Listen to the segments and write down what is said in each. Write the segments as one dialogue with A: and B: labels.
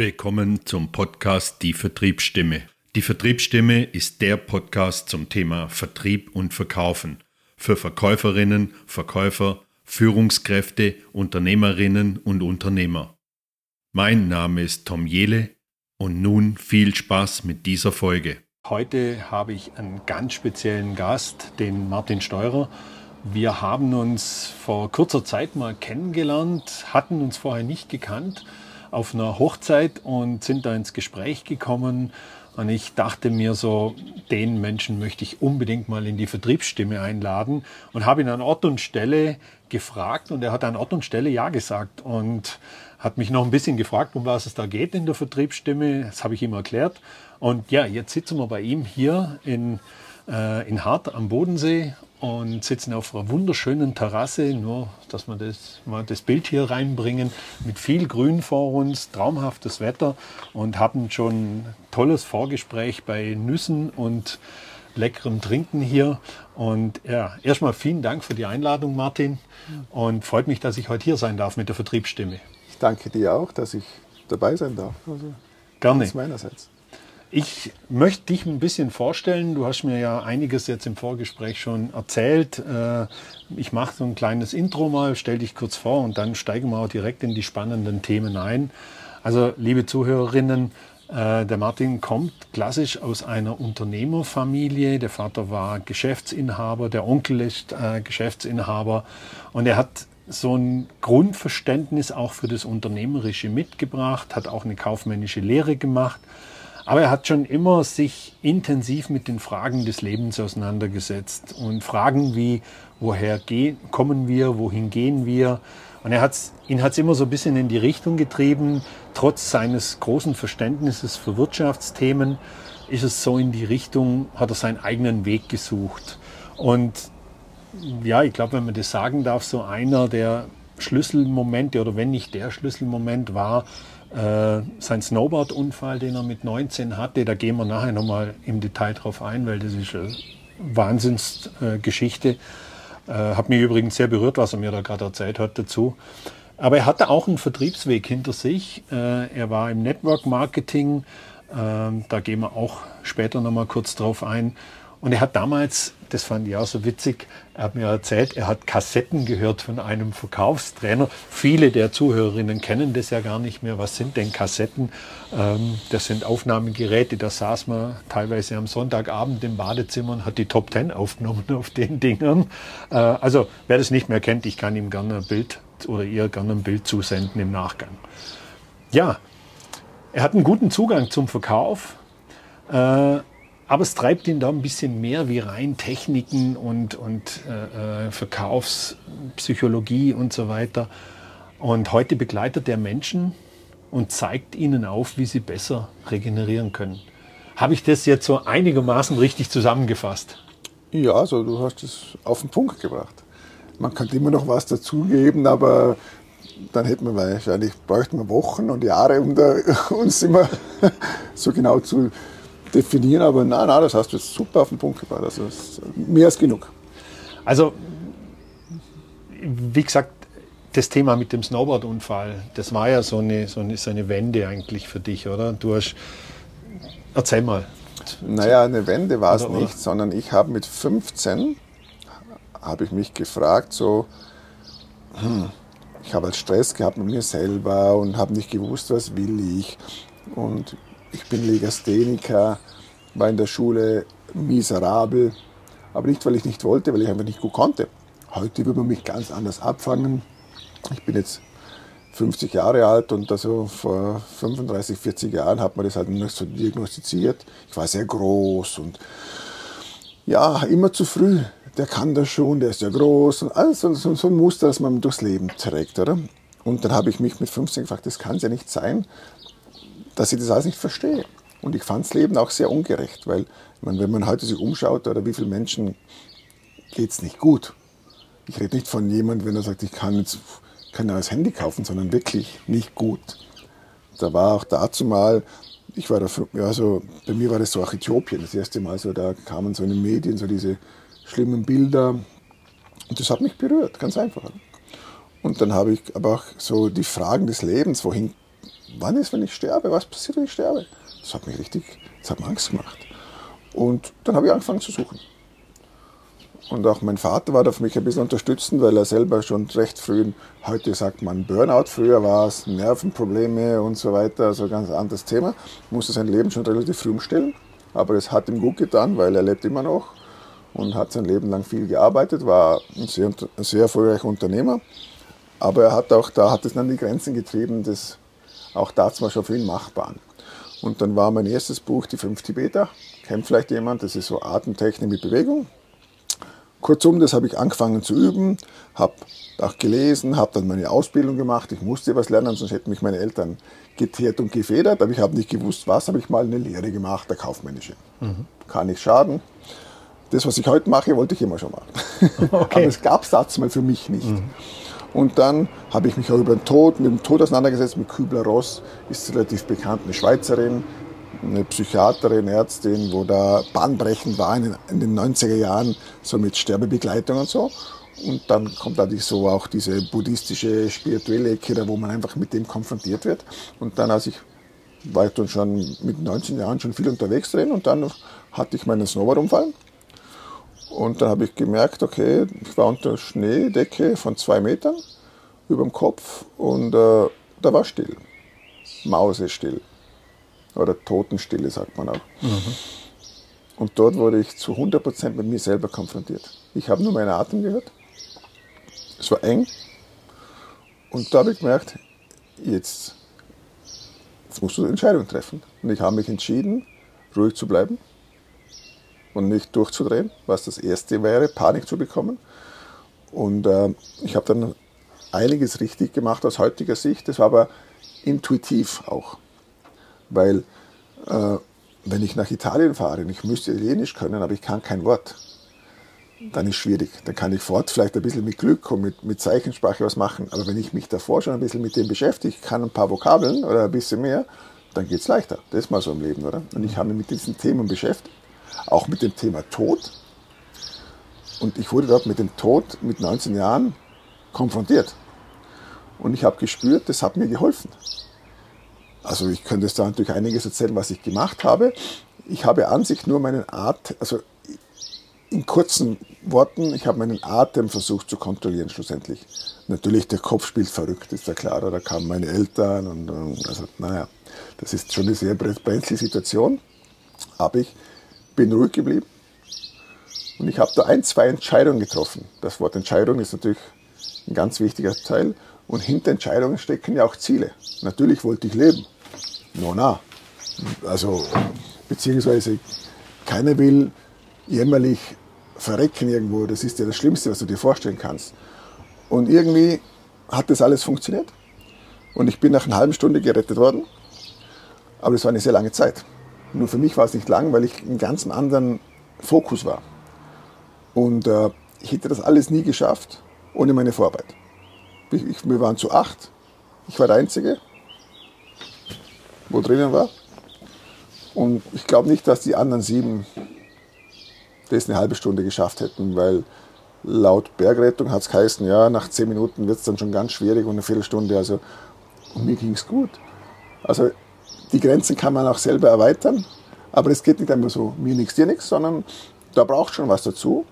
A: Willkommen zum Podcast Die Vertriebsstimme. Die Vertriebsstimme ist der Podcast zum Thema Vertrieb und Verkaufen für Verkäuferinnen, Verkäufer, Führungskräfte, Unternehmerinnen und Unternehmer. Mein Name ist Tom Jele und nun viel Spaß mit dieser Folge.
B: Heute habe ich einen ganz speziellen Gast, den Martin Steurer. Wir haben uns vor kurzer Zeit mal kennengelernt, hatten uns vorher nicht gekannt auf einer Hochzeit und sind da ins Gespräch gekommen. Und ich dachte mir so, den Menschen möchte ich unbedingt mal in die Vertriebsstimme einladen und habe ihn an Ort und Stelle gefragt und er hat an Ort und Stelle Ja gesagt und hat mich noch ein bisschen gefragt, um was es da geht in der Vertriebsstimme. Das habe ich ihm erklärt. Und ja, jetzt sitzen wir bei ihm hier in, äh, in Hart am Bodensee und sitzen auf einer wunderschönen Terrasse, nur dass wir das, mal das Bild hier reinbringen, mit viel Grün vor uns, traumhaftes Wetter und haben schon ein tolles Vorgespräch bei Nüssen und leckerem Trinken hier. Und ja, erstmal vielen Dank für die Einladung, Martin. Und freut mich, dass ich heute hier sein darf mit der Vertriebsstimme.
C: Ich danke dir auch, dass ich dabei sein darf. Also,
B: Gerne. meinerseits. Ich möchte dich ein bisschen vorstellen. Du hast mir ja einiges jetzt im Vorgespräch schon erzählt. Äh, ich mache so ein kleines Intro mal, stell dich kurz vor und dann steigen wir auch direkt in die spannenden Themen ein. Also, liebe Zuhörerinnen, äh, der Martin kommt klassisch aus einer Unternehmerfamilie. Der Vater war Geschäftsinhaber, der Onkel ist äh, Geschäftsinhaber und er hat so ein Grundverständnis auch für das Unternehmerische mitgebracht, hat auch eine kaufmännische Lehre gemacht aber er hat schon immer sich intensiv mit den Fragen des Lebens auseinandergesetzt und Fragen wie, woher gehen, kommen wir, wohin gehen wir? Und er hat's, ihn hat es immer so ein bisschen in die Richtung getrieben, trotz seines großen Verständnisses für Wirtschaftsthemen ist es so in die Richtung, hat er seinen eigenen Weg gesucht. Und ja, ich glaube, wenn man das sagen darf, so einer der Schlüsselmomente oder wenn nicht der Schlüsselmoment war, äh, sein Snowboard-Unfall, den er mit 19 hatte, da gehen wir nachher nochmal im Detail drauf ein, weil das ist eine Wahnsinnsgeschichte. Äh, hat mich übrigens sehr berührt, was er mir da gerade erzählt hat dazu. Aber er hatte auch einen Vertriebsweg hinter sich. Äh, er war im Network Marketing. Ähm, da gehen wir auch später nochmal kurz drauf ein. Und er hat damals, das fand ich auch so witzig, er hat mir erzählt, er hat Kassetten gehört von einem Verkaufstrainer. Viele der Zuhörerinnen kennen das ja gar nicht mehr. Was sind denn Kassetten? Ähm, das sind Aufnahmegeräte, da saß man teilweise am Sonntagabend im Badezimmer und hat die Top Ten aufgenommen auf den Dingern. Äh, also wer das nicht mehr kennt, ich kann ihm gerne ein Bild oder ihr gerne ein Bild zusenden im Nachgang. Ja, er hat einen guten Zugang zum Verkauf. Äh, aber es treibt ihn da ein bisschen mehr wie rein Techniken und, und äh, äh, Verkaufspsychologie und so weiter. Und heute begleitet er Menschen und zeigt ihnen auf, wie sie besser regenerieren können. Habe ich das jetzt so einigermaßen richtig zusammengefasst?
C: Ja, also du hast es auf den Punkt gebracht. Man kann immer noch was dazugeben, aber dann hätten wir wahrscheinlich, bräuchten wir Wochen und Jahre, um da, uns immer so genau zu definieren, aber nein, nein, das hast du jetzt super auf den Punkt gebracht. Also mehr als genug.
B: Also, wie gesagt, das Thema mit dem Snowboard-Unfall, das war ja so eine, so, eine, so eine Wende eigentlich für dich, oder? Du hast, erzähl mal.
C: Naja, eine Wende war es nicht, sondern ich habe mit 15, habe ich mich gefragt, so, hm, ich habe halt Stress gehabt mit mir selber und habe nicht gewusst, was will ich. Und ich bin Legastheniker, war in der Schule miserabel, aber nicht, weil ich nicht wollte, weil ich einfach nicht gut konnte. Heute würde man mich ganz anders abfangen. Ich bin jetzt 50 Jahre alt und also vor 35, 40 Jahren hat man das halt nicht so diagnostiziert. Ich war sehr groß und ja, immer zu früh. Der kann das schon, der ist ja groß und alles so, so ein Muster, das man durchs Leben trägt, oder? Und dann habe ich mich mit 15 gefragt, das kann es ja nicht sein, dass ich das alles nicht verstehe. Und ich fand das Leben auch sehr ungerecht, weil meine, wenn man heute sich umschaut, oder wie vielen Menschen geht es nicht gut. Ich rede nicht von jemandem, wenn er sagt, ich kann jetzt kein neues Handy kaufen, sondern wirklich nicht gut. Da war auch dazu mal, ich war da, also bei mir war das so auch Äthiopien, das erste Mal so, da kamen so in den Medien so diese schlimmen Bilder und das hat mich berührt, ganz einfach. Und dann habe ich aber auch so die Fragen des Lebens, wohin wann ist, wenn ich sterbe? Was passiert, wenn ich sterbe? Das hat mich richtig, das hat mir Angst gemacht. Und dann habe ich angefangen zu suchen. Und auch mein Vater war da für mich ein bisschen unterstützend, weil er selber schon recht früh, heute sagt man Burnout, früher war es Nervenprobleme und so weiter, also ein ganz anderes Thema. Musste sein Leben schon relativ früh umstellen. Aber es hat ihm gut getan, weil er lebt immer noch und hat sein Leben lang viel gearbeitet, war ein sehr, sehr erfolgreicher Unternehmer. Aber er hat auch da hat es dann die Grenzen getrieben, das auch da zum Beispiel für ihn machbar. Und dann war mein erstes Buch Die fünf Tibeter. Kennt vielleicht jemand, das ist so Atemtechnik mit Bewegung. Kurzum, das habe ich angefangen zu üben, habe auch gelesen, habe dann meine Ausbildung gemacht. Ich musste was lernen, sonst hätten mich meine Eltern geteert und gefedert. Aber ich habe nicht gewusst, was. Habe ich mal eine Lehre gemacht, der kaufmännische. Mhm. Kann nicht schaden. Das, was ich heute mache, wollte ich immer schon machen. Okay. Aber es gab es damals mal für mich nicht. Mhm. Und dann habe ich mich auch über den Tod, mit dem Tod auseinandergesetzt, mit Kübler-Ross, ist relativ bekannt, eine Schweizerin, eine Psychiaterin, Ärztin, wo da bahnbrechend war in den, in den 90er Jahren, so mit Sterbebegleitung und so. Und dann kommt natürlich so auch diese buddhistische, spirituelle Ecke, wo man einfach mit dem konfrontiert wird. Und dann, als ich war ich dann schon mit 19 Jahren schon viel unterwegs drin und dann hatte ich meinen Snowboard-Unfall. Und dann habe ich gemerkt, okay, ich war unter Schneedecke von zwei Metern über dem Kopf und äh, da war still. Mausestill. Oder Totenstille, sagt man auch. Mhm. Und dort wurde ich zu 100% mit mir selber konfrontiert. Ich habe nur meinen Atem gehört. Es war eng. Und da habe ich gemerkt, jetzt, jetzt musst du eine Entscheidung treffen. Und ich habe mich entschieden, ruhig zu bleiben und nicht durchzudrehen, was das Erste wäre, Panik zu bekommen. Und äh, ich habe dann einiges richtig gemacht aus heutiger Sicht. Das war aber intuitiv auch weil äh, wenn ich nach Italien fahre und ich müsste Italienisch können, aber ich kann kein Wort, dann ist schwierig. Dann kann ich fort vielleicht ein bisschen mit Glück und mit, mit Zeichensprache was machen. Aber wenn ich mich davor schon ein bisschen mit dem beschäftige, kann ein paar Vokabeln oder ein bisschen mehr, dann geht es leichter. Das ist mal so im Leben, oder? Und ich habe mich mit diesen Themen beschäftigt, auch mit dem Thema Tod. Und ich wurde dort mit dem Tod mit 19 Jahren konfrontiert. Und ich habe gespürt, das hat mir geholfen. Also ich könnte jetzt da natürlich einiges erzählen, was ich gemacht habe. Ich habe an sich nur meinen Atem, also in kurzen Worten, ich habe meinen Atem versucht zu kontrollieren schlussendlich. Natürlich, der Kopf spielt verrückt, ist ja klar. Da kamen meine Eltern und, und also, naja, das ist schon eine sehr brenzliche Situation. Aber ich bin ruhig geblieben und ich habe da ein, zwei Entscheidungen getroffen. Das Wort Entscheidung ist natürlich ein ganz wichtiger Teil. Und hinter Entscheidungen stecken ja auch Ziele. Natürlich wollte ich leben. No, na. Also, beziehungsweise keiner will jämmerlich verrecken irgendwo. Das ist ja das Schlimmste, was du dir vorstellen kannst. Und irgendwie hat das alles funktioniert. Und ich bin nach einer halben Stunde gerettet worden. Aber das war eine sehr lange Zeit. Nur für mich war es nicht lang, weil ich in ganz anderen Fokus war. Und äh, ich hätte das alles nie geschafft ohne meine Vorarbeit. Ich, ich, wir waren zu acht. Ich war der Einzige, wo drinnen war. Und ich glaube nicht, dass die anderen sieben das eine halbe Stunde geschafft hätten, weil laut Bergrettung hat es geheißen, ja, nach zehn Minuten wird es dann schon ganz schwierig und eine Viertelstunde. Also, und mir ging es gut. Also die Grenzen kann man auch selber erweitern, aber es geht nicht einfach so, mir nichts, dir nichts, sondern da braucht schon was dazu.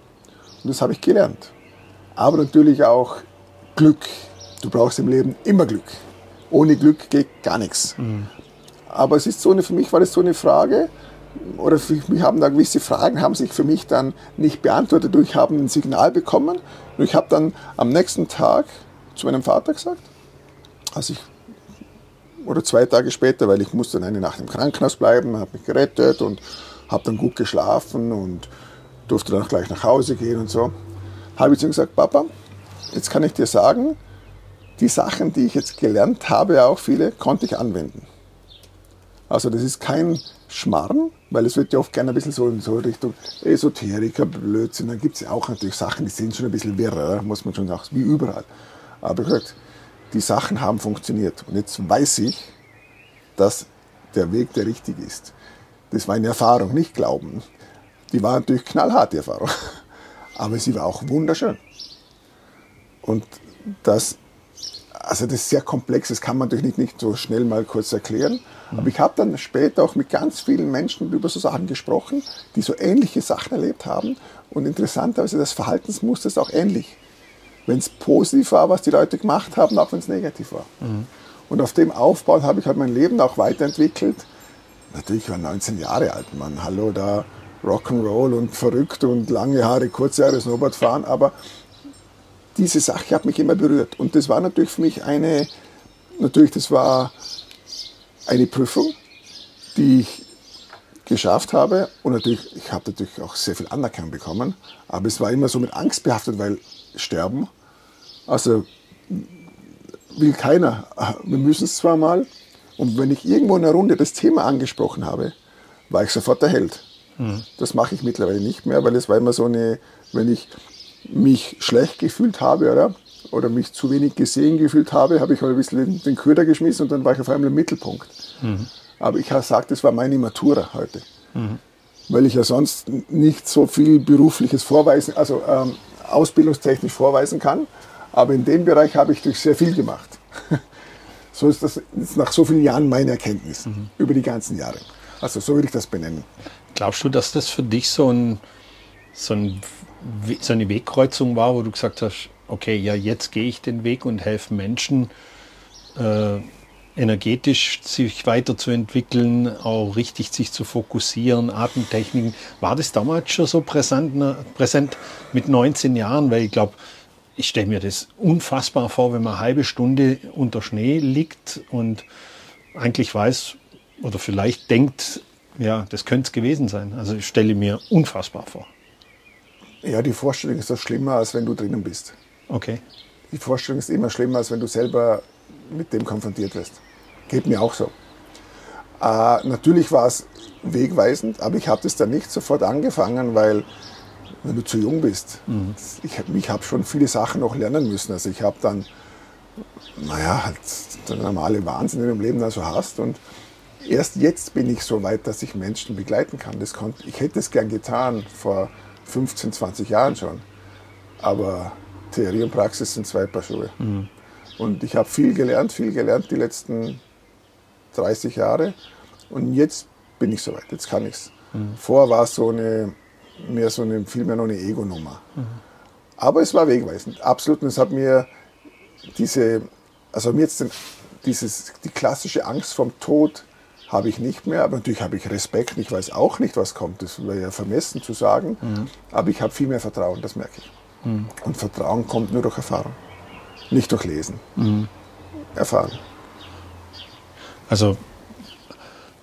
C: Und das habe ich gelernt. Aber natürlich auch Glück. Du brauchst im Leben immer Glück. Ohne Glück geht gar nichts. Mhm. Aber es ist so eine, für mich war das so eine Frage, oder für mich haben da gewisse Fragen, haben sich für mich dann nicht beantwortet. Ich habe ein Signal bekommen und ich habe dann am nächsten Tag zu meinem Vater gesagt, als ich, oder zwei Tage später, weil ich musste dann eine Nacht im Krankenhaus bleiben, habe mich gerettet und habe dann gut geschlafen und durfte dann auch gleich nach Hause gehen und so, habe ich zu ihm gesagt, Papa, jetzt kann ich dir sagen, die Sachen, die ich jetzt gelernt habe, auch viele, konnte ich anwenden. Also das ist kein Schmarrn, weil es wird ja oft gerne ein bisschen so in so Richtung Esoteriker, Blödsinn. Dann gibt es ja auch natürlich Sachen, die sind schon ein bisschen wirrer, muss man schon sagen, wie überall. Aber gesagt, die Sachen haben funktioniert. Und jetzt weiß ich, dass der Weg der richtige ist. Das war eine Erfahrung, nicht Glauben. Die war natürlich knallhart, die Erfahrung. Aber sie war auch wunderschön. Und das also das ist sehr komplex, das kann man natürlich nicht, nicht so schnell mal kurz erklären. Aber ich habe dann später auch mit ganz vielen Menschen über so Sachen gesprochen, die so ähnliche Sachen erlebt haben. Und interessanterweise, das Verhaltensmuster ist auch ähnlich. Wenn es positiv war, was die Leute gemacht haben, auch wenn es negativ war. Mhm. Und auf dem Aufbau habe ich halt mein Leben auch weiterentwickelt. Natürlich ich war 19 Jahre alt, Mann. Hallo, da Rock'n'Roll und verrückt und lange Haare, kurze Haare, Snowboard fahren. Aber diese Sache hat mich immer berührt. Und das war natürlich für mich eine, natürlich, das war eine Prüfung, die ich geschafft habe. Und natürlich, ich habe natürlich auch sehr viel Anerkennung bekommen. Aber es war immer so mit Angst behaftet, weil sterben. Also will keiner. Wir müssen es zwar mal. Und wenn ich irgendwo in einer Runde das Thema angesprochen habe, war ich sofort der Held. Mhm. Das mache ich mittlerweile nicht mehr, weil es war immer so eine, wenn ich mich schlecht gefühlt habe, oder? Oder mich zu wenig gesehen gefühlt habe, habe ich mal ein bisschen den, den Köder geschmissen und dann war ich auf einmal im Mittelpunkt. Mhm. Aber ich habe gesagt, das war meine Matura heute. Mhm. Weil ich ja sonst nicht so viel berufliches vorweisen, also ähm, ausbildungstechnisch vorweisen kann. Aber in dem Bereich habe ich durch sehr viel gemacht. so ist das nach so vielen Jahren meine Erkenntnis mhm. über die ganzen Jahre. Also so würde ich das benennen.
B: Glaubst du, dass das für dich so, ein, so, ein, so eine Wegkreuzung war, wo du gesagt hast, okay, ja, jetzt gehe ich den Weg und helfe Menschen, äh, energetisch sich weiterzuentwickeln, auch richtig sich zu fokussieren, Atemtechniken. War das damals schon so präsent, präsent mit 19 Jahren? Weil ich glaube, ich stelle mir das unfassbar vor, wenn man eine halbe Stunde unter Schnee liegt und eigentlich weiß oder vielleicht denkt, ja, das könnte es gewesen sein. Also ich stelle mir unfassbar vor.
C: Ja, die Vorstellung ist doch schlimmer, als wenn du drinnen bist.
B: Okay.
C: Die Vorstellung ist immer schlimmer, als wenn du selber mit dem konfrontiert wirst. Geht mir auch so. Äh, natürlich war es wegweisend, aber ich habe das dann nicht sofort angefangen, weil wenn du zu jung bist, mhm. ich, ich habe schon viele Sachen noch lernen müssen. Also ich habe dann, naja, halt der normale Wahnsinn in dem Leben also hast und erst jetzt bin ich so weit, dass ich Menschen begleiten kann. Das konnte, ich hätte es gern getan vor 15, 20 Jahren schon. Aber Theorie und Praxis sind zwei Paar Schuhe. Mhm. Und ich habe viel gelernt, viel gelernt die letzten 30 Jahre. Und jetzt bin ich soweit, jetzt kann ich es. Mhm. Vorher war es so eine, mehr so eine, vielmehr noch eine Ego-Nummer. Mhm. Aber es war wegweisend, absolut. Und es hat mir diese, also mir jetzt den, dieses, die klassische Angst vom Tod habe ich nicht mehr, aber natürlich habe ich Respekt. Ich weiß auch nicht, was kommt. Das wäre ja vermessen zu sagen. Mhm. Aber ich habe viel mehr Vertrauen, das merke ich. Mhm. Und Vertrauen kommt nur durch Erfahrung, nicht durch Lesen. Mhm. Erfahren.
B: Also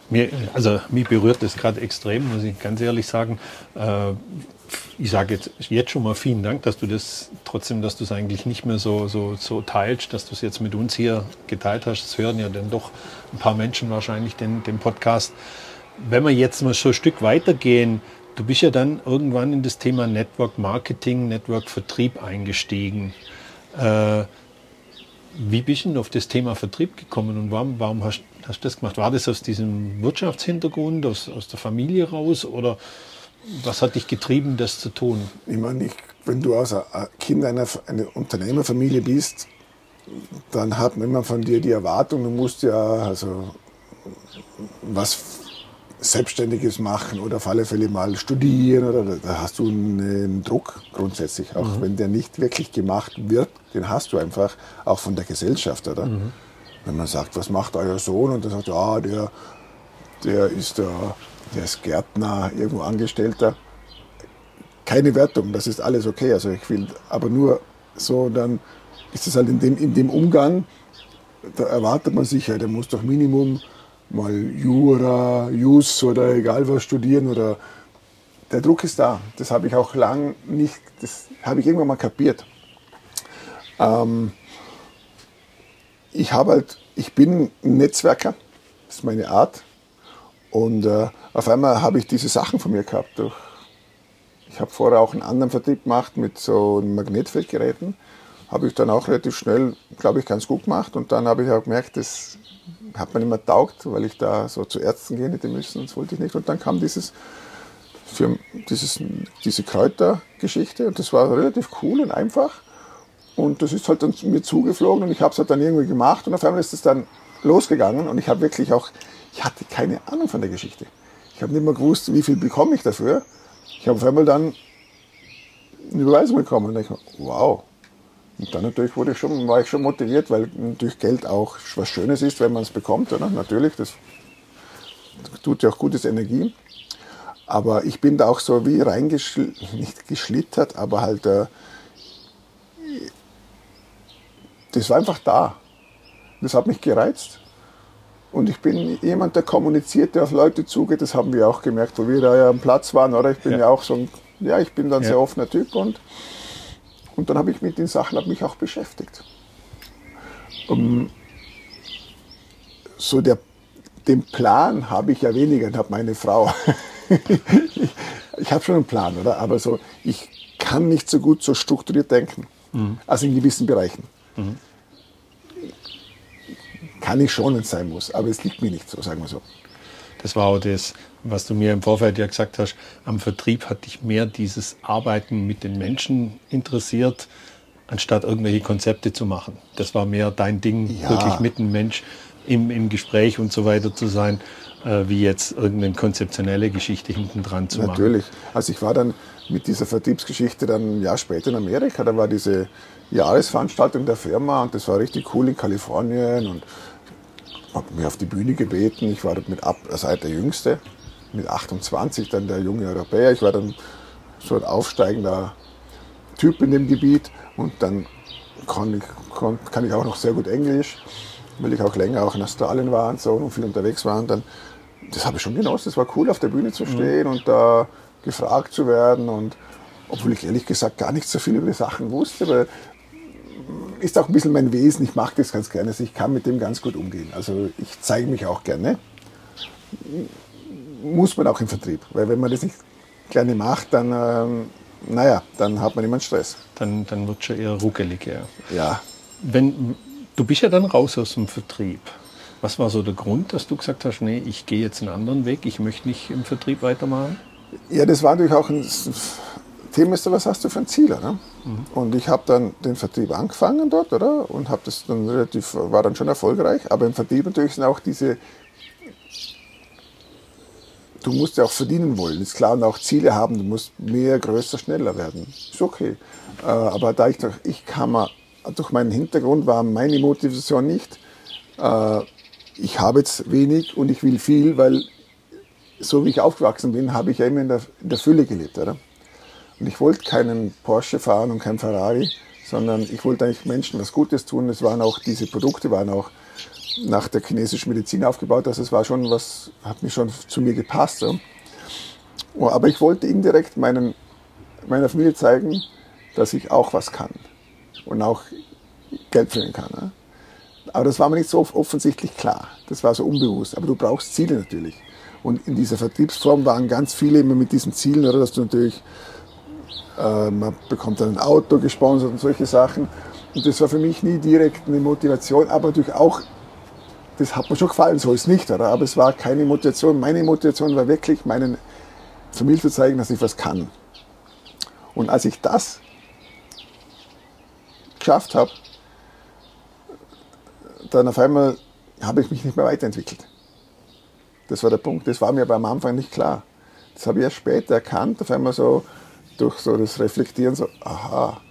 B: mir, also mich berührt das gerade extrem, muss ich ganz ehrlich sagen. Äh, ich sage jetzt, jetzt schon mal vielen Dank, dass du das trotzdem, dass du es eigentlich nicht mehr so, so, so teilst, dass du es jetzt mit uns hier geteilt hast. Das hören ja dann doch ein paar Menschen wahrscheinlich den, den Podcast. Wenn wir jetzt mal so ein Stück weitergehen, du bist ja dann irgendwann in das Thema Network Marketing, Network Vertrieb eingestiegen. Äh, wie bist du auf das Thema Vertrieb gekommen und warum, warum hast, du das gemacht? War das aus diesem Wirtschaftshintergrund, aus, aus der Familie raus oder was hat dich getrieben, das zu tun?
C: Ich meine, ich, wenn du als Kind einer, einer Unternehmerfamilie bist, dann hat man immer von dir die Erwartung, du musst ja also was Selbstständiges machen oder auf alle Fälle mal studieren oder da hast du einen Druck grundsätzlich, auch mhm. wenn der nicht wirklich gemacht wird, den hast du einfach auch von der Gesellschaft, oder? Mhm. Wenn man sagt, was macht euer Sohn und dann sagt, ja, der, der ist der, der ist Gärtner, irgendwo Angestellter. Keine Wertung, das ist alles okay. Also ich will, aber nur so, dann ist es halt in dem, in dem Umgang, da erwartet man sich ja, der muss doch Minimum mal Jura, Jus oder egal was studieren oder der Druck ist da. Das habe ich auch lang nicht, das habe ich irgendwann mal kapiert. Ähm, ich habe halt, ich bin ein Netzwerker, das ist meine Art. Und äh, auf einmal habe ich diese Sachen von mir gehabt. Durch, ich habe vorher auch einen anderen Vertrieb gemacht mit so Magnetfeldgeräten. Habe ich dann auch relativ schnell, glaube ich, ganz gut gemacht. Und dann habe ich auch gemerkt, das hat man immer taugt, weil ich da so zu Ärzten gehen hätte müssen, das wollte ich nicht. Und dann kam dieses, für dieses, diese Kräutergeschichte und das war relativ cool und einfach. Und das ist halt dann mir zugeflogen und ich habe es halt dann irgendwie gemacht und auf einmal ist es dann losgegangen und ich habe wirklich auch, ich hatte keine Ahnung von der Geschichte. Ich habe nicht mehr gewusst, wie viel bekomme ich dafür. Ich habe auf einmal dann eine Überweisung bekommen und ich wow. Und dann natürlich wurde ich schon, war ich schon motiviert, weil natürlich Geld auch was Schönes ist, wenn man es bekommt. Oder? Natürlich, das tut ja auch gutes Energie. Aber ich bin da auch so wie reingeschlittert, nicht geschlittert, aber halt, äh, das war einfach da. Das hat mich gereizt. Und ich bin jemand, der kommuniziert, der auf Leute zugeht. Das haben wir auch gemerkt, wo wir da ja am Platz waren, oder? Ich bin ja, ja auch so ein, ja, ich bin dann ja. sehr offener Typ und, und dann habe ich mit den Sachen mich auch beschäftigt. Um, so der, den Plan habe ich ja weniger, habe meine Frau. ich, ich habe schon einen Plan, oder? Aber so, ich kann nicht so gut so strukturiert denken. Mhm. Also in gewissen Bereichen. Mhm. Kann ich schon, wenn es sein muss, aber es liegt mir nicht so, sagen wir so.
B: Das war auch das, was du mir im Vorfeld ja gesagt hast. Am Vertrieb hat dich mehr dieses Arbeiten mit den Menschen interessiert, anstatt irgendwelche Konzepte zu machen. Das war mehr dein Ding, ja. wirklich mit dem Mensch im, im Gespräch und so weiter zu sein äh, wie jetzt irgendeine konzeptionelle Geschichte hinten dran zu machen.
C: Natürlich. Also ich war dann mit dieser Vertriebsgeschichte dann ein Jahr später in Amerika. Da war diese Jahresveranstaltung der Firma und das war richtig cool in Kalifornien und habe mich auf die Bühne gebeten. Ich war dort mit ab, also der Jüngste, mit 28 dann der junge Europäer. Ich war dann so ein aufsteigender Typ in dem Gebiet und dann kann ich, kann, kann ich auch noch sehr gut Englisch, weil ich auch länger auch in Australien war und so und viel unterwegs war. Und dann das habe ich schon genossen. Es war cool, auf der Bühne zu stehen mhm. und da gefragt zu werden. Und obwohl ich ehrlich gesagt gar nicht so viel über die Sachen wusste, aber ist auch ein bisschen mein Wesen. Ich mache das ganz gerne. Also ich kann mit dem ganz gut umgehen. Also ich zeige mich auch gerne. Muss man auch im Vertrieb. Weil wenn man das nicht gerne macht, dann, ähm, naja, dann hat man immer Stress.
B: Dann, dann wird schon eher ruckelig, ja.
C: Ja.
B: Wenn, du bist ja dann raus aus dem Vertrieb. Was war so der Grund, dass du gesagt hast, nee, ich gehe jetzt einen anderen Weg, ich möchte nicht im Vertrieb weitermachen?
C: Ja, das war natürlich auch ein Thema, ist, was hast du für ein Ziel? Ne? Mhm. Und ich habe dann den Vertrieb angefangen dort, oder? Und habe das dann relativ, war dann schon erfolgreich. Aber im Vertrieb natürlich sind auch diese, du musst ja auch verdienen wollen, ist klar, und auch Ziele haben, du musst mehr, größer, schneller werden. Ist okay. Äh, aber da ich, ich kann mal, durch meinen Hintergrund war meine Motivation nicht, äh, ich habe jetzt wenig und ich will viel, weil so wie ich aufgewachsen bin, habe ich ja immer in der, in der Fülle gelebt. Oder? Und ich wollte keinen Porsche fahren und kein Ferrari, sondern ich wollte eigentlich Menschen was Gutes tun. Es waren auch, diese Produkte waren auch nach der chinesischen Medizin aufgebaut. Also es war schon was, hat mir schon zu mir gepasst. So. Oh, aber ich wollte indirekt meinen, meiner Familie zeigen, dass ich auch was kann und auch Geld verdienen kann. Ne? Aber das war mir nicht so offensichtlich klar. Das war so unbewusst. Aber du brauchst Ziele natürlich. Und in dieser Vertriebsform waren ganz viele immer mit diesen Zielen, oder dass du natürlich, äh, man bekommt dann ein Auto gesponsert und solche Sachen. Und das war für mich nie direkt eine Motivation, aber natürlich auch, das hat mir schon gefallen, so ist es nicht, oder? Aber es war keine Motivation. Meine Motivation war wirklich, meinen Familie zu zeigen, dass ich was kann. Und als ich das geschafft habe, dann auf einmal habe ich mich nicht mehr weiterentwickelt. Das war der Punkt. Das war mir aber am Anfang nicht klar. Das habe ich erst später erkannt, auf einmal so durch so das Reflektieren, so, aha,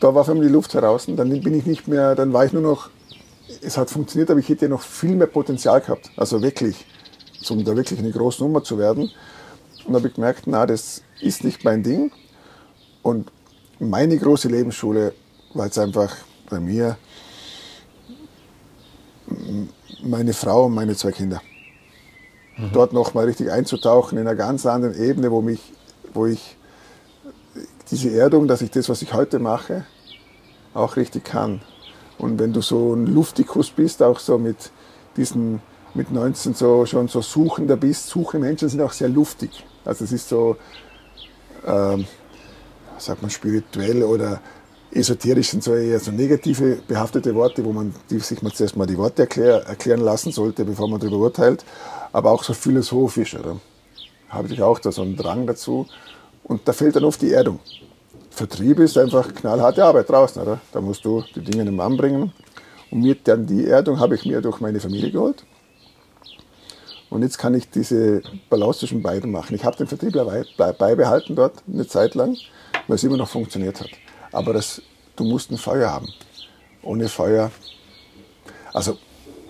C: da war auf einmal die Luft heraus. Dann bin ich nicht mehr, dann war ich nur noch, es hat funktioniert, aber ich hätte noch viel mehr Potenzial gehabt. Also wirklich, um da wirklich eine große Nummer zu werden. Und da habe ich gemerkt, na, das ist nicht mein Ding. Und meine große Lebensschule war jetzt einfach bei mir meine Frau und meine zwei Kinder. Mhm. Dort nochmal richtig einzutauchen in einer ganz anderen Ebene, wo, mich, wo ich diese Erdung, dass ich das, was ich heute mache, auch richtig kann. Und wenn du so ein Luftikus bist, auch so mit diesen mit 19 so schon so Suchender bist, suche Menschen sind auch sehr luftig. Also es ist so, ähm, sagt man, spirituell oder esoterisch sind so eher so negative behaftete Worte, wo man die, sich mal zuerst mal die Worte erklär, erklären lassen sollte, bevor man darüber urteilt. Aber auch so philosophisch, oder? Habe ich auch da so einen Drang dazu. Und da fehlt dann oft die Erdung. Vertrieb ist einfach knallharte Arbeit draußen, oder? Da musst du die Dinge in den Mann bringen. Und mir dann die Erdung habe ich mir durch meine Familie geholt. Und jetzt kann ich diese Balance zwischen beiden machen. Ich habe den Vertrieb beibehalten dort eine Zeit lang, weil es immer noch funktioniert hat. Aber das, du musst ein Feuer haben. Ohne Feuer, also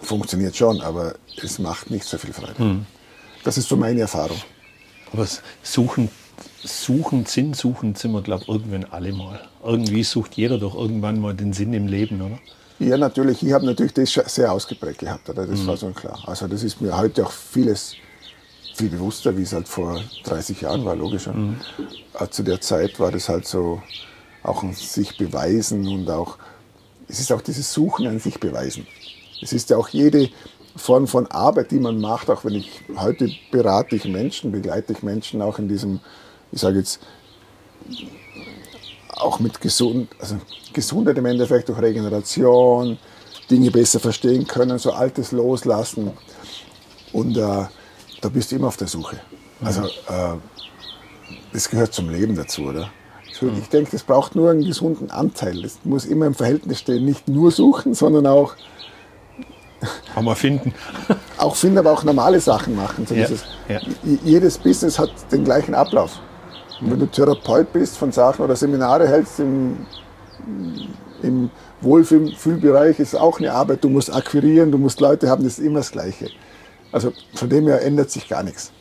C: funktioniert schon, aber es macht nicht so viel Freude. Mhm. Das ist so meine Erfahrung.
B: Aber suchen, suchen, Sinn suchen sind wir, glaube ich, irgendwann alle mal. Irgendwie sucht jeder doch irgendwann mal den Sinn im Leben, oder?
C: Ja, natürlich. Ich habe natürlich das sehr ausgeprägt gehabt, oder? das mhm. war so klar. Also das ist mir heute auch vieles viel bewusster, wie es halt vor 30 Jahren war, logischer. Mhm. Äh, zu der Zeit war das halt so auch ein sich beweisen und auch, es ist auch dieses Suchen an sich beweisen. Es ist ja auch jede Form von Arbeit, die man macht, auch wenn ich heute berate ich Menschen, begleite ich Menschen auch in diesem, ich sage jetzt, auch mit gesund, also Gesundheit im Endeffekt durch Regeneration, Dinge besser verstehen können, so Altes loslassen. Und äh, da bist du immer auf der Suche. Also äh, das gehört zum Leben dazu, oder? Ich denke, das braucht nur einen gesunden Anteil. Das muss immer im Verhältnis stehen. Nicht nur suchen, sondern auch
B: auch mal finden.
C: auch finden, aber auch normale Sachen machen. So ja, ja. Jedes Business hat den gleichen Ablauf. Und wenn du Therapeut bist von Sachen oder Seminare hältst im, im Wohlfühlbereich, ist auch eine Arbeit. Du musst akquirieren, du musst Leute haben, das ist immer das Gleiche. Also von dem her ändert sich gar nichts.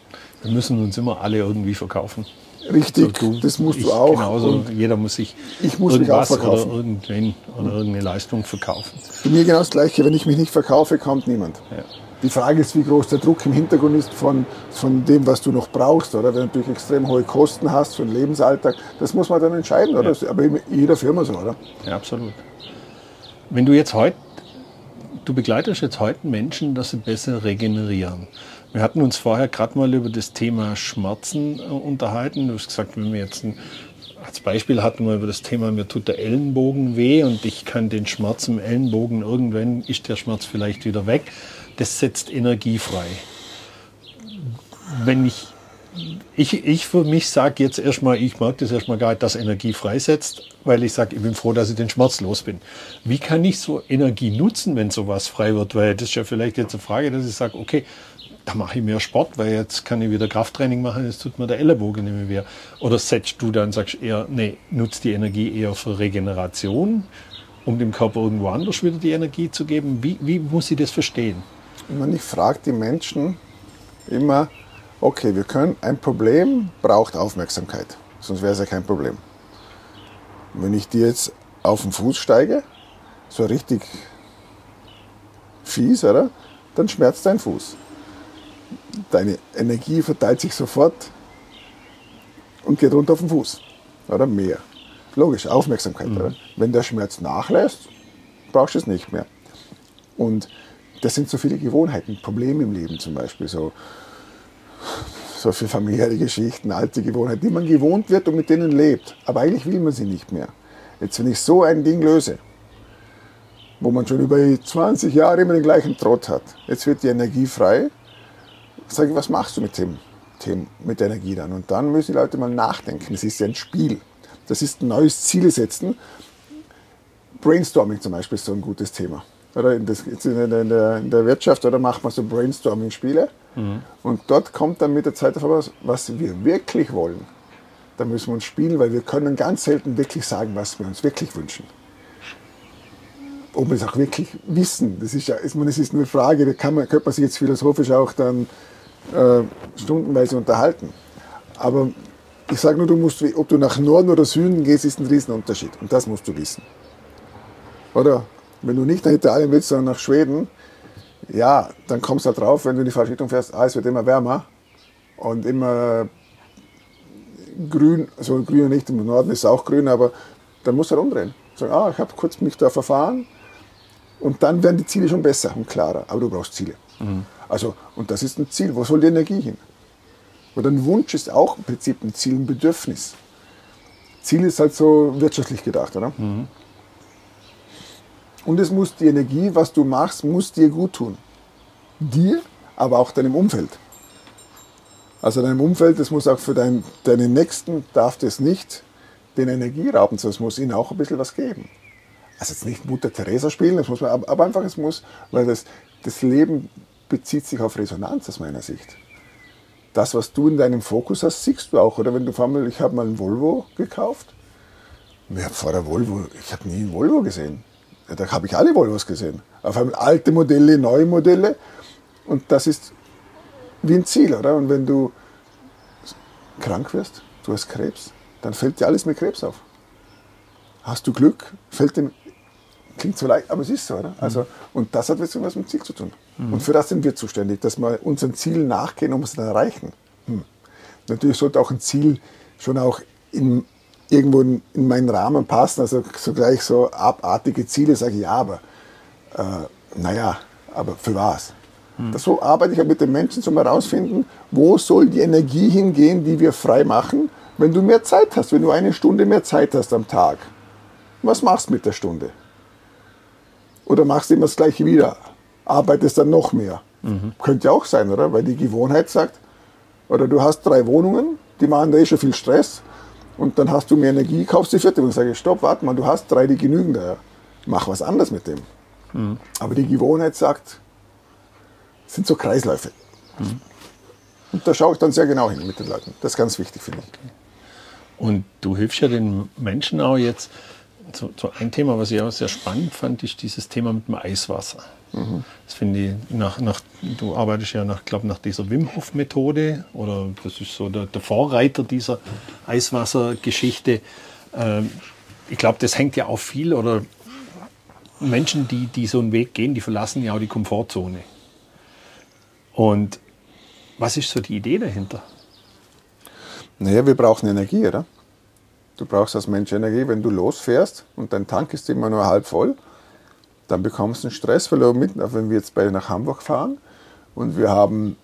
B: Wir müssen uns immer alle irgendwie verkaufen.
C: Richtig, so, du, das musst du auch.
B: Genauso, jeder muss sich
C: ich muss irgendwas mich auch verkaufen.
B: oder irgendwen oder irgendeine Leistung verkaufen.
C: Bei mir genau das Gleiche, wenn ich mich nicht verkaufe, kommt niemand. Ja. Die Frage ist, wie groß der Druck im Hintergrund ist von, von dem, was du noch brauchst, oder? Wenn du natürlich extrem hohe Kosten hast für den Lebensalltag, das muss man dann entscheiden, oder? Ja. Aber in jeder Firma so, oder?
B: Ja, absolut. Wenn du jetzt heute, du begleitest jetzt heute Menschen, dass sie besser regenerieren. Wir hatten uns vorher gerade mal über das Thema Schmerzen äh, unterhalten. Du hast gesagt, wenn wir jetzt ein, als Beispiel hatten wir über das Thema, mir tut der Ellenbogen weh und ich kann den Schmerz im Ellenbogen, irgendwann ist der Schmerz vielleicht wieder weg. Das setzt Energie frei. Wenn ich, ich, ich für mich sage jetzt erstmal, ich mag das erstmal gar nicht, dass Energie freisetzt, weil ich sage, ich bin froh, dass ich den Schmerz los bin. Wie kann ich so Energie nutzen, wenn sowas frei wird? Weil das ist ja vielleicht jetzt eine Frage, dass ich sage, okay, da mache ich mehr Sport, weil jetzt kann ich wieder Krafttraining machen, jetzt tut mir der Ellenbogen nicht mehr weh. Oder setzt du dann, sagst eher, nee, nutzt die Energie eher für Regeneration, um dem Körper irgendwo anders wieder die Energie zu geben? Wie, wie muss ich das verstehen?
C: Ich frage die Menschen immer, okay, wir können, ein Problem braucht Aufmerksamkeit, sonst wäre es ja kein Problem. Wenn ich dir jetzt auf den Fuß steige, so richtig fies, oder? Dann schmerzt dein Fuß deine Energie verteilt sich sofort und geht runter auf den Fuß. Oder mehr. Logisch, Aufmerksamkeit. Mhm. Wenn der Schmerz nachlässt, brauchst du es nicht mehr. Und das sind so viele Gewohnheiten, Probleme im Leben zum Beispiel, so, so für familiäre Geschichten, alte Gewohnheiten, die man gewohnt wird und mit denen lebt. Aber eigentlich will man sie nicht mehr. Jetzt, wenn ich so ein Ding löse, wo man schon über 20 Jahre immer den gleichen Trott hat, jetzt wird die Energie frei sage ich, was machst du mit dem, dem, mit der Energie dann? Und dann müssen die Leute mal nachdenken. Das ist ja ein Spiel. Das ist ein neues Ziel setzen. Brainstorming zum Beispiel ist so ein gutes Thema. Oder in, das, in, der, in der Wirtschaft oder macht man so Brainstorming-Spiele. Mhm. Und dort kommt dann mit der Zeit auf was wir wirklich wollen. Da müssen wir uns spielen, weil wir können ganz selten wirklich sagen, was wir uns wirklich wünschen. Ob wir es auch wirklich wissen, das ist ja, das ist eine Frage, da kann man, könnte man sich jetzt philosophisch auch dann äh, stundenweise unterhalten. Aber ich sage nur, du musst, ob du nach Norden oder Süden gehst, ist ein Riesenunterschied. Und das musst du wissen. Oder wenn du nicht nach Italien willst, sondern nach Schweden, ja, dann kommst du halt drauf, wenn du in die falsche Richtung fährst, ah, es wird immer wärmer und immer grün, also grün nicht, im Norden ist es auch grün, aber dann musst du halt umdrehen. Sagen, ah, ich habe kurz mich da verfahren und dann werden die Ziele schon besser und klarer. Aber du brauchst Ziele. Mhm. Also, und das ist ein Ziel. Wo soll die Energie hin? Oder ein Wunsch ist auch im Prinzip ein Ziel, ein Bedürfnis. Ziel ist halt so wirtschaftlich gedacht, oder? Mhm. Und es muss die Energie, was du machst, muss dir gut tun. Dir, aber auch deinem Umfeld. Also deinem Umfeld, das muss auch für dein, deinen Nächsten, darf das nicht den Energie rauben, sondern es muss ihnen auch ein bisschen was geben. Also jetzt nicht Mutter Teresa spielen, das muss man, aber einfach es muss, weil das, das Leben bezieht sich auf Resonanz aus meiner Sicht. Das, was du in deinem Fokus hast, siehst du auch. Oder wenn du vor allem, ich habe mal einen Volvo gekauft. Wer vor der Volvo, ich habe nie einen Volvo gesehen. Da habe ich alle Volvos gesehen. Auf einmal alte Modelle, neue Modelle. Und das ist wie ein Ziel, oder? Und wenn du krank wirst, du hast Krebs, dann fällt dir alles mit Krebs auf. Hast du Glück, fällt dem, klingt so leicht, aber es ist so, oder? Also, und das hat jetzt was mit dem Ziel zu tun. Mhm. Und für das sind wir zuständig, dass wir unseren Zielen nachgehen, um es dann erreichen. Hm. Natürlich sollte auch ein Ziel schon auch in, irgendwo in, in, meinen Rahmen passen. Also so gleich so abartige Ziele sage ich ja, aber äh, naja, aber für was? Mhm. So arbeite ich ja mit den Menschen zum herausfinden, wo soll die Energie hingehen, die wir frei machen, wenn du mehr Zeit hast, wenn du eine Stunde mehr Zeit hast am Tag. Was machst du mit der Stunde? Oder machst du immer das gleiche wieder? Arbeitest dann noch mehr? Mhm. Könnte ja auch sein, oder? Weil die Gewohnheit sagt, oder du hast drei Wohnungen, die machen da eh schon viel Stress und dann hast du mehr Energie, kaufst die vierte und sage ich, stopp, warte mal, du hast drei, die genügen da. Mach was anderes mit dem. Mhm. Aber die Gewohnheit sagt, sind so Kreisläufe. Mhm. Und da schaue ich dann sehr genau hin mit den Leuten. Das ist ganz wichtig, finde ich.
B: Und du hilfst ja den Menschen auch jetzt. So, so ein Thema, was ich auch sehr spannend fand, ist dieses Thema mit dem Eiswasser. Mhm. Das finde ich, nach, nach, du arbeitest ja nach, glaub, nach dieser Wim Hof Methode oder das ist so der, der Vorreiter dieser Eiswassergeschichte. Ähm, ich glaube, das hängt ja auch viel oder Menschen, die, die so einen Weg gehen, die verlassen ja auch die Komfortzone. Und was ist so die Idee dahinter?
C: Naja, wir brauchen Energie, oder? Du brauchst als Mensch Energie, wenn du losfährst und dein Tank ist immer nur halb voll, dann bekommst du einen Stress, weil mit, wenn wir jetzt beide nach Hamburg fahren und wir haben,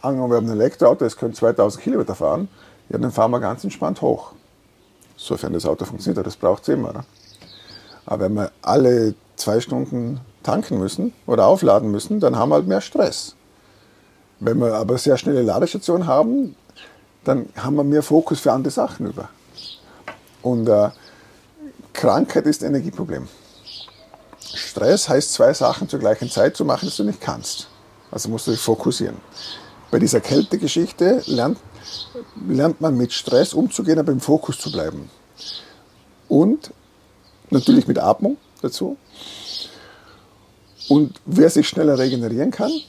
C: angenommen, wir haben ein Elektroauto, das könnte 2000 Kilometer fahren, ja, dann fahren wir ganz entspannt hoch. Sofern das Auto funktioniert, das braucht es immer. Oder? Aber wenn wir alle zwei Stunden tanken müssen oder aufladen müssen, dann haben wir halt mehr Stress. Wenn wir aber sehr schnelle Ladestationen haben, dann haben wir mehr Fokus für andere Sachen über. Und äh, Krankheit ist ein Energieproblem. Stress heißt zwei Sachen zur gleichen Zeit zu machen, dass du nicht kannst. Also musst du dich fokussieren. Bei dieser Kältegeschichte lernt, lernt man mit Stress umzugehen, aber im Fokus zu bleiben. Und natürlich mit Atmung dazu. Und wer sich schneller regenerieren kann,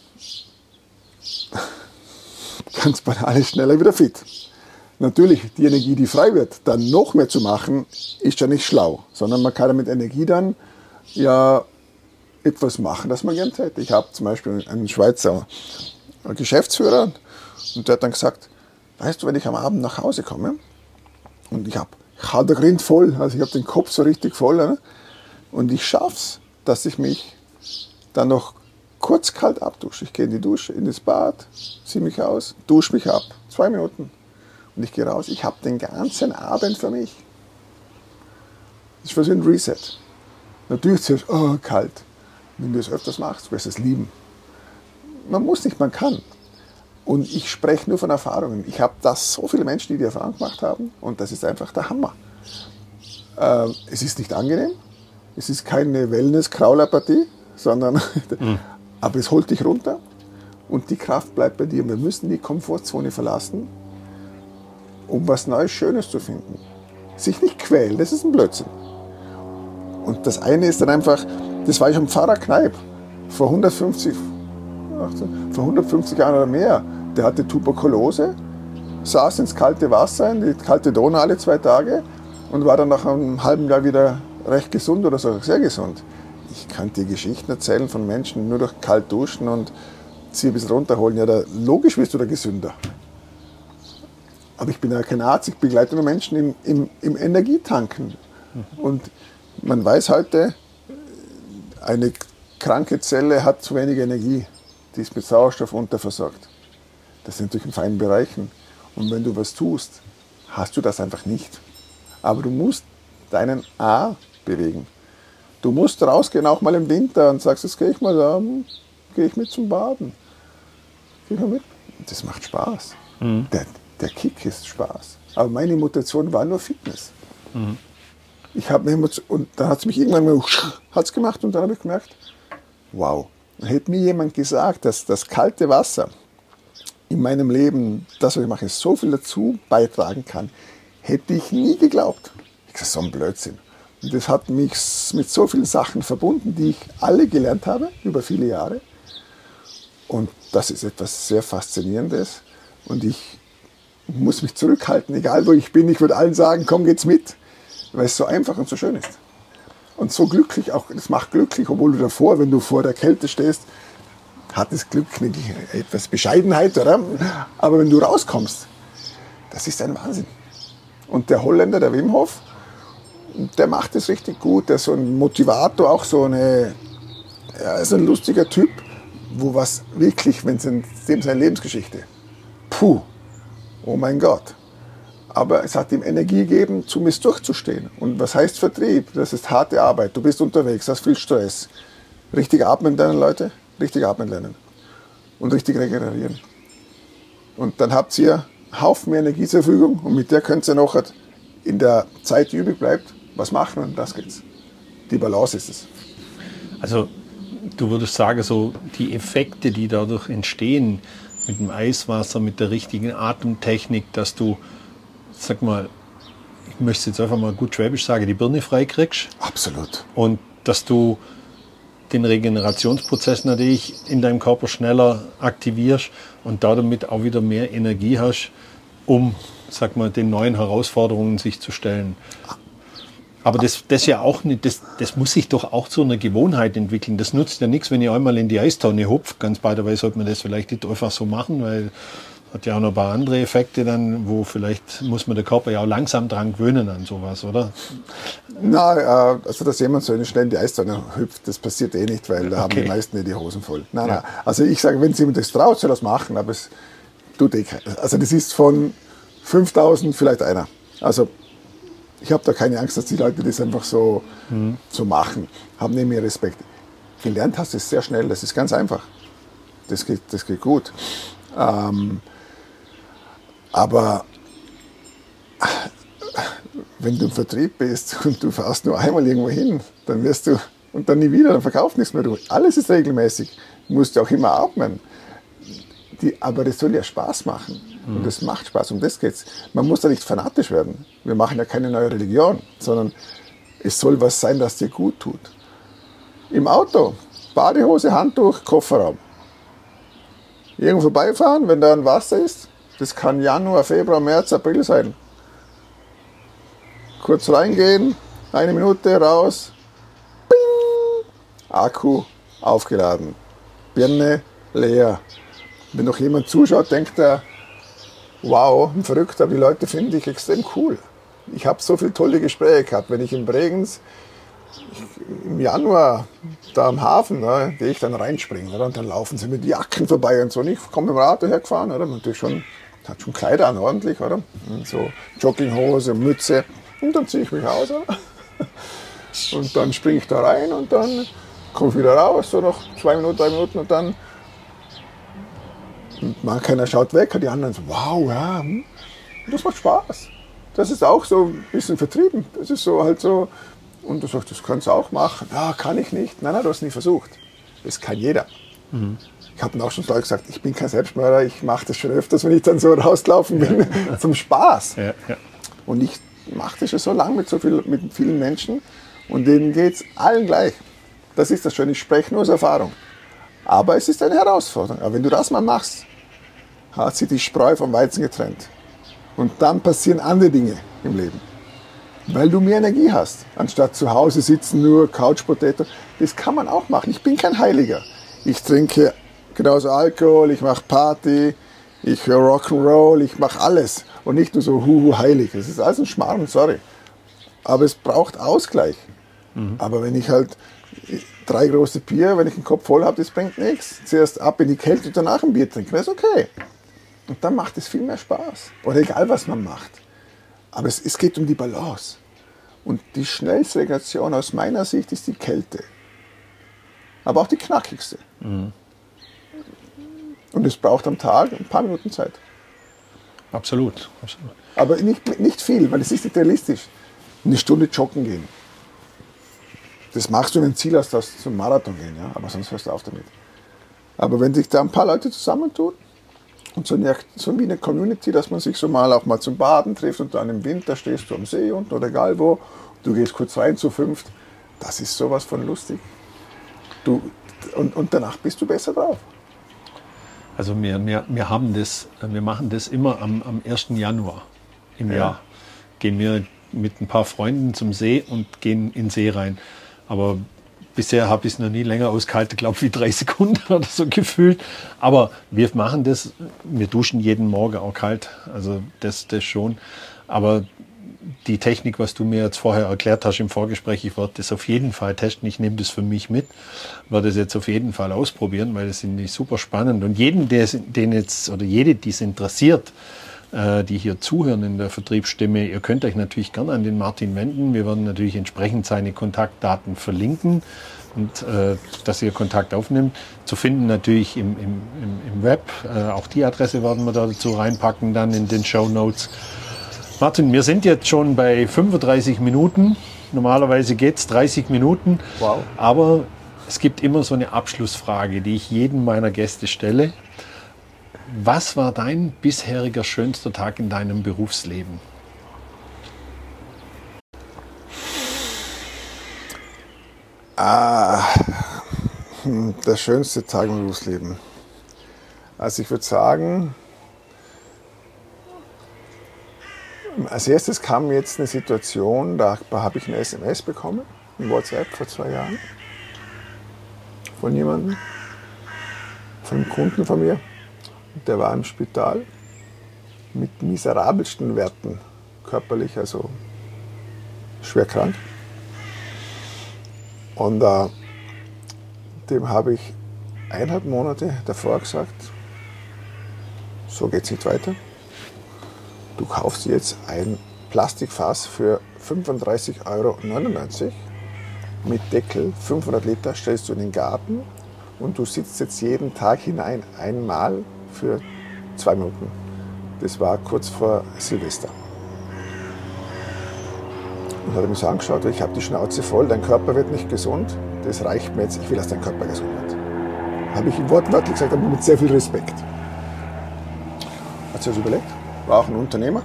C: ganz banal ist schneller wieder fit. Natürlich, die Energie, die frei wird, dann noch mehr zu machen, ist ja nicht schlau, sondern man kann mit Energie dann ja etwas machen, das man gern täte. Ich habe zum Beispiel einen Schweizer Geschäftsführer und der hat dann gesagt, weißt du, wenn ich am Abend nach Hause komme und ich habe ich hab den Grind voll, also ich habe den Kopf so richtig voll ne? und ich schaffe es, dass ich mich dann noch kurz kalt abdusche. Ich gehe in die Dusche, in das Bad, ziehe mich aus, dusche mich ab. Zwei Minuten. Und ich gehe raus. Ich habe den ganzen Abend für mich. Das ist für so ein Reset. Natürlich zuerst, oh, kalt. Wenn du es öfters machst, wirst du es lieben. Man muss nicht, man kann. Und ich spreche nur von Erfahrungen. Ich habe das so viele Menschen, die die Erfahrung gemacht haben. Und das ist einfach der Hammer. Äh, es ist nicht angenehm. Es ist keine Wellness-Kraulerpartie sondern mhm. aber es holt dich runter und die Kraft bleibt bei dir. Wir müssen die Komfortzone verlassen, um was Neues, Schönes zu finden. Sich nicht quälen, das ist ein Blödsinn. Und das eine ist dann einfach, das war ich am Pfarrer Kneip vor 150, vor 150 Jahren oder mehr. Der hatte Tuberkulose, saß ins kalte Wasser, in die kalte Donau alle zwei Tage und war dann nach einem halben Jahr wieder recht gesund oder sogar sehr gesund ich kann dir Geschichten erzählen von Menschen, nur durch kalt duschen und sie ein bisschen runterholen. Ja, da, logisch wirst du da gesünder. Aber ich bin ja kein Arzt, ich begleite nur Menschen im, im, im Energietanken. Und man weiß heute, eine kranke Zelle hat zu wenig Energie. Die ist mit Sauerstoff unterversorgt. Das sind natürlich in feinen Bereichen. Und wenn du was tust, hast du das einfach nicht. Aber du musst deinen A bewegen. Du musst rausgehen, auch mal im Winter, und sagst, jetzt gehe ich mal da, gehe ich mit zum Baden. Geh mal mit. Das macht Spaß. Mhm. Der, der Kick ist Spaß. Aber meine Mutation war nur Fitness. Mhm. Ich habe und dann hat es mich irgendwann mal hat's gemacht und dann habe ich gemerkt, wow, hätte mir jemand gesagt, dass das kalte Wasser in meinem Leben, das was ich mache, so viel dazu beitragen kann, hätte ich nie geglaubt. Ich sage, so ein Blödsinn. Und das hat mich mit so vielen Sachen verbunden, die ich alle gelernt habe über viele Jahre. Und das ist etwas sehr Faszinierendes. Und ich muss mich zurückhalten, egal wo ich bin. Ich würde allen sagen, komm, geht's mit, weil es so einfach und so schön ist. Und so glücklich, auch das macht glücklich, obwohl du davor, wenn du vor der Kälte stehst, hat das Glück eine, etwas Bescheidenheit, oder? Aber wenn du rauskommst, das ist ein Wahnsinn. Und der Holländer, der Wim Hof, der macht es richtig gut. Der ist so ein Motivator, auch so eine, er ist ein lustiger Typ, wo was wirklich, wenn es dem seine Lebensgeschichte, puh, oh mein Gott. Aber es hat ihm Energie gegeben, zu mir durchzustehen. Und was heißt Vertrieb? Das ist harte Arbeit. Du bist unterwegs, hast viel Stress. Richtig atmen lernen, Leute. Richtig atmen lernen. Und richtig regenerieren. Und dann habt ihr Haufen mehr Energie zur Verfügung und mit der könnt ihr noch in der Zeit, die übrig bleibt, was machen und das geht's. Die Balance ist es.
B: Also du würdest sagen, so die Effekte, die dadurch entstehen, mit dem Eiswasser, mit der richtigen Atemtechnik, dass du, sag mal, ich möchte jetzt einfach mal gut schwäbisch sagen, die Birne freikriegst.
C: Absolut.
B: Und dass du den Regenerationsprozess natürlich in deinem Körper schneller aktivierst und damit auch wieder mehr Energie hast, um, sag mal, den neuen Herausforderungen sich zu stellen. Aber das, das ja auch nicht, das, das muss sich doch auch zu einer Gewohnheit entwickeln. Das nutzt ja nichts, wenn ich einmal in die Eistonne hupf. Ganz bei dabei sollte man das vielleicht nicht einfach so machen, weil hat ja auch noch ein paar andere Effekte dann, wo vielleicht muss man der Körper ja auch langsam dran gewöhnen an sowas, oder?
C: Na, äh, also dass jemand so schnell in die Eistonne hüpft, das passiert eh nicht, weil da okay. haben die meisten eh die Hosen voll. Nein, ja. nein. Also ich sage, wenn jemand das traut, soll das machen, aber es tut eh keiner. Also das ist von 5000 vielleicht einer. Also ich habe da keine Angst, dass die Leute das einfach so, mhm. so machen. Haben neben mir Respekt. Gelernt hast du es sehr schnell, das ist ganz einfach. Das geht, das geht gut. Ähm, aber wenn du im Vertrieb bist und du fährst nur einmal irgendwo hin, dann wirst du und dann nie wieder, dann verkauft nichts mehr. Du, alles ist regelmäßig. Du musst ja auch immer atmen. Die, aber das soll ja Spaß machen. Mhm. Und das macht Spaß. Um das geht's. Man muss da nicht fanatisch werden. Wir machen ja keine neue Religion, sondern es soll was sein, das dir gut tut. Im Auto, Badehose, Handtuch, Kofferraum. Irgendwo vorbeifahren, wenn da ein Wasser ist, das kann Januar, Februar, März, April sein. Kurz reingehen, eine Minute raus, Bing, Akku aufgeladen, Birne leer. Wenn noch jemand zuschaut, denkt er, wow, verrückt, aber die Leute finde ich extrem cool. Ich habe so viele tolle Gespräche gehabt. Wenn ich in Bregenz im Januar da am Hafen, ne, gehe ich dann reinspringen oder? und dann laufen sie mit Jacken vorbei und so. Und ich komme dem Rad hergefahren, oder? natürlich schon hat schon Kleider an, ordentlich, oder? Und so Jogginghose, Mütze. Und dann ziehe ich mich aus, oder? Und dann springe ich da rein und dann komme ich wieder raus, so noch zwei Minuten, drei Minuten und dann. Und man, keiner schaut weg, die anderen so, wow, ja, hm. das macht Spaß. Das ist auch so ein bisschen vertrieben. Das ist so halt so. Und du sagst, das kannst du auch machen. Ja, kann ich nicht. Nein, nein, du hast nie versucht. Das kann jeder. Mhm ich habe auch schon so gesagt, ich bin kein Selbstmörder, ich mache das schon öfters, wenn ich dann so rausgelaufen bin, ja. zum Spaß. Ja, ja. Und ich mache das schon so lange mit so viel, mit vielen Menschen und denen geht es allen gleich. Das ist das Schöne, ich spreche nur aus Erfahrung. Aber es ist eine Herausforderung. Aber wenn du das mal machst, hat sich die Spreu vom Weizen getrennt. Und dann passieren andere Dinge im Leben. Weil du mehr Energie hast, anstatt zu Hause sitzen, nur Couch Potato. Das kann man auch machen. Ich bin kein Heiliger. Ich trinke genauso Alkohol, ich mache Party, ich höre Rock'n'Roll, ich mache alles. Und nicht nur so huhu heilig. Das ist alles ein Schmarrn, sorry. Aber es braucht Ausgleich. Mhm. Aber wenn ich halt drei große Bier, wenn ich den Kopf voll habe, das bringt nichts. Zuerst ab in die Kälte und danach ein Bier trinken, das ist okay. Und dann macht es viel mehr Spaß. Oder egal, was man macht. Aber es, es geht um die Balance. Und die schnellste Reaktion aus meiner Sicht ist die Kälte. Aber auch die knackigste. Mhm. Und es braucht am Tag ein paar Minuten Zeit.
B: Absolut, absolut.
C: Aber nicht, nicht viel, weil es ist nicht realistisch. Eine Stunde joggen gehen. Das machst du, wenn du ein Ziel hast, dass du zum Marathon gehen, ja? aber sonst hörst du auf damit. Aber wenn sich da ein paar Leute zusammentun und so, eine, so wie eine Community, dass man sich so mal auch mal zum Baden trifft und dann im Winter stehst du am See unten oder egal wo, du gehst kurz rein zu fünft, das ist sowas von lustig. Du, und, und danach bist du besser drauf.
B: Also wir, wir, wir, haben das, wir machen das immer am, am 1. Januar im ja. Jahr. Gehen wir mit ein paar Freunden zum See und gehen in den See rein. Aber bisher habe ich es noch nie länger ausgehalten, glaube ich, wie drei Sekunden oder so gefühlt. Aber wir machen das, wir duschen jeden Morgen auch kalt, also das, das schon. Aber die Technik, was du mir jetzt vorher erklärt hast im Vorgespräch, ich werde das auf jeden Fall testen. Ich nehme das für mich mit, werde das jetzt auf jeden Fall ausprobieren, weil das finde ich super spannend. Und jeden, der, den jetzt oder jede, die es interessiert, äh, die hier zuhören in der Vertriebsstimme, ihr könnt euch natürlich gerne an den Martin wenden. Wir werden natürlich entsprechend seine Kontaktdaten verlinken und äh, dass ihr Kontakt aufnimmt. Zu finden natürlich im, im, im Web. Äh, auch die Adresse werden wir dazu reinpacken dann in den Show Notes. Martin, wir sind jetzt schon bei 35 Minuten. Normalerweise geht es 30 Minuten. Wow. Aber es gibt immer so eine Abschlussfrage, die ich jedem meiner Gäste stelle. Was war dein bisheriger schönster Tag in deinem Berufsleben?
C: Ah, hm, der schönste Tag im Berufsleben. Also ich würde sagen, als erstes kam jetzt eine Situation, da habe ich eine SMS bekommen, ein WhatsApp vor zwei Jahren, von jemandem, von einem Kunden von mir. Der war im Spital mit miserabelsten Werten, körperlich, also schwer krank. Und äh, dem habe ich eineinhalb Monate davor gesagt, so geht es nicht weiter. Du kaufst jetzt ein Plastikfass für 35,99 Euro mit Deckel, 500 Liter, stellst du in den Garten und du sitzt jetzt jeden Tag hinein, einmal für zwei Minuten. Das war kurz vor Silvester. Und hat er mich so angeschaut, ich habe die Schnauze voll, dein Körper wird nicht gesund, das reicht mir jetzt, ich will, dass dein Körper gesund wird. Habe ich ihm wortwörtlich gesagt, aber mit sehr viel Respekt. Hat sich das überlegt, war auch ein Unternehmer.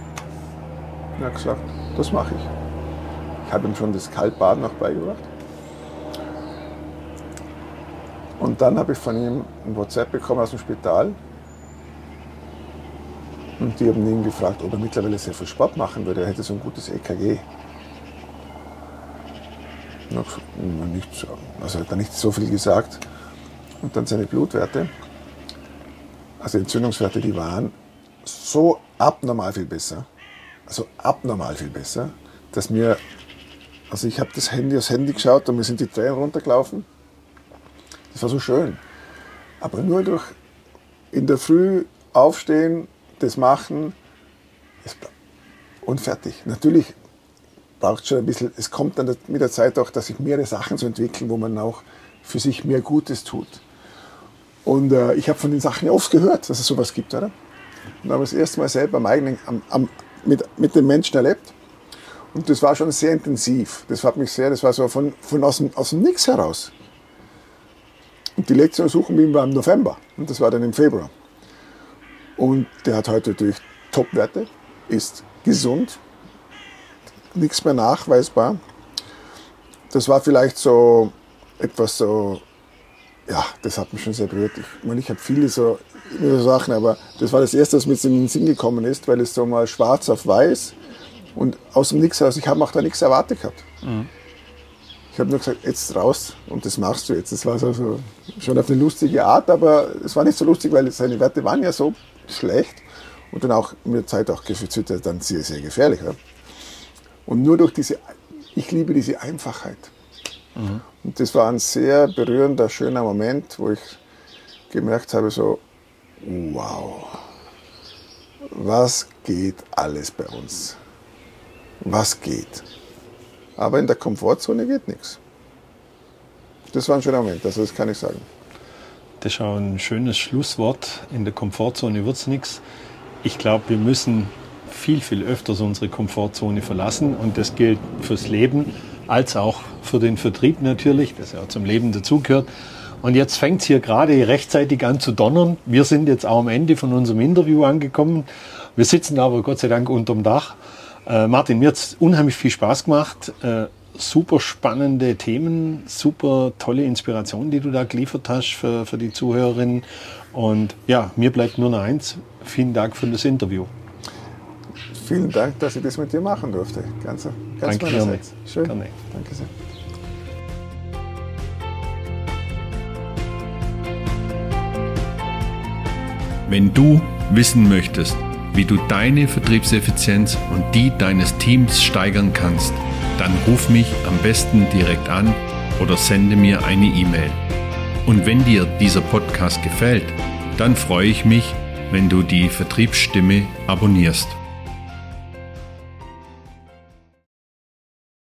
C: Und hat gesagt, das mache ich. Ich habe ihm schon das Kaltbaden noch beigebracht. Und dann habe ich von ihm ein WhatsApp bekommen aus dem Spital, und die haben ihn gefragt, ob er mittlerweile sehr viel Sport machen würde. Er hätte so ein gutes EKG. Nicht so, also hat er nicht so viel gesagt. Und dann seine Blutwerte, also Entzündungswerte, die waren so abnormal viel besser. Also abnormal viel besser, dass mir, also ich habe das Handy aufs Handy geschaut und mir sind die Tränen runtergelaufen. Das war so schön. Aber nur durch in der Früh aufstehen, das machen und fertig. Natürlich braucht schon ein bisschen, es kommt dann mit der Zeit auch, dass sich mehrere Sachen zu entwickeln, wo man auch für sich mehr Gutes tut. Und äh, ich habe von den Sachen ja oft gehört, dass es sowas gibt, oder? Und habe das erste Mal selber am eigenen, am, am, mit, mit den Menschen erlebt. Und das war schon sehr intensiv. Das hat mich sehr, das war so von, von aus, dem, aus dem Nix heraus. Und die Lektion suchen wir im November. Und das war dann im Februar. Und der hat heute natürlich Top-Werte, ist gesund, nichts mehr nachweisbar. Das war vielleicht so etwas so, ja, das hat mich schon sehr berührt. Ich meine, ich habe viele so, so Sachen, aber das war das Erste, was mir in den Sinn gekommen ist, weil es so mal schwarz auf weiß und aus dem Nix heraus, ich habe auch da nichts erwartet gehabt. Mhm. Ich habe nur gesagt, jetzt raus und das machst du jetzt. Das war so, so schon auf eine lustige Art, aber es war nicht so lustig, weil seine Werte waren ja so schlecht und dann auch mit der Zeit auch gefüttert, dann sehr, sehr gefährlich. Ja? Und nur durch diese, ich liebe diese Einfachheit. Mhm. Und das war ein sehr berührender, schöner Moment, wo ich gemerkt habe, so, wow, was geht alles bei uns? Was geht? Aber in der Komfortzone geht nichts. Das war ein schöner Moment, also das kann ich sagen.
B: Das ist auch ein schönes Schlusswort. In der Komfortzone wird es nichts. ich glaube, wir müssen viel, viel öfters unsere Komfortzone verlassen und das gilt fürs Leben als auch für den Vertrieb natürlich, das ja zum Leben dazugehört. Und jetzt fängt es hier gerade rechtzeitig an zu donnern. Wir sind jetzt auch am Ende von unserem Interview angekommen. Wir sitzen aber Gott sei Dank unterm Dach. Äh, Martin, mir hat es unheimlich viel Spaß gemacht. Äh, super spannende Themen, super tolle Inspiration, die du da geliefert hast für, für die Zuhörerinnen. Und ja, mir bleibt nur noch eins. Vielen Dank für das Interview.
C: Vielen Dank, dass ich das mit dir machen durfte. Ganz, ganz
B: Danke
C: meinerseits. Schön.
B: Gerne.
C: Danke sehr.
A: Wenn du wissen möchtest, wie du deine Vertriebseffizienz und die deines Teams steigern kannst, dann ruf mich am besten direkt an oder sende mir eine E-Mail. Und wenn dir dieser Podcast gefällt, dann freue ich mich, wenn du die Vertriebsstimme abonnierst.